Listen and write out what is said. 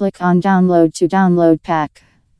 Click on download to download pack.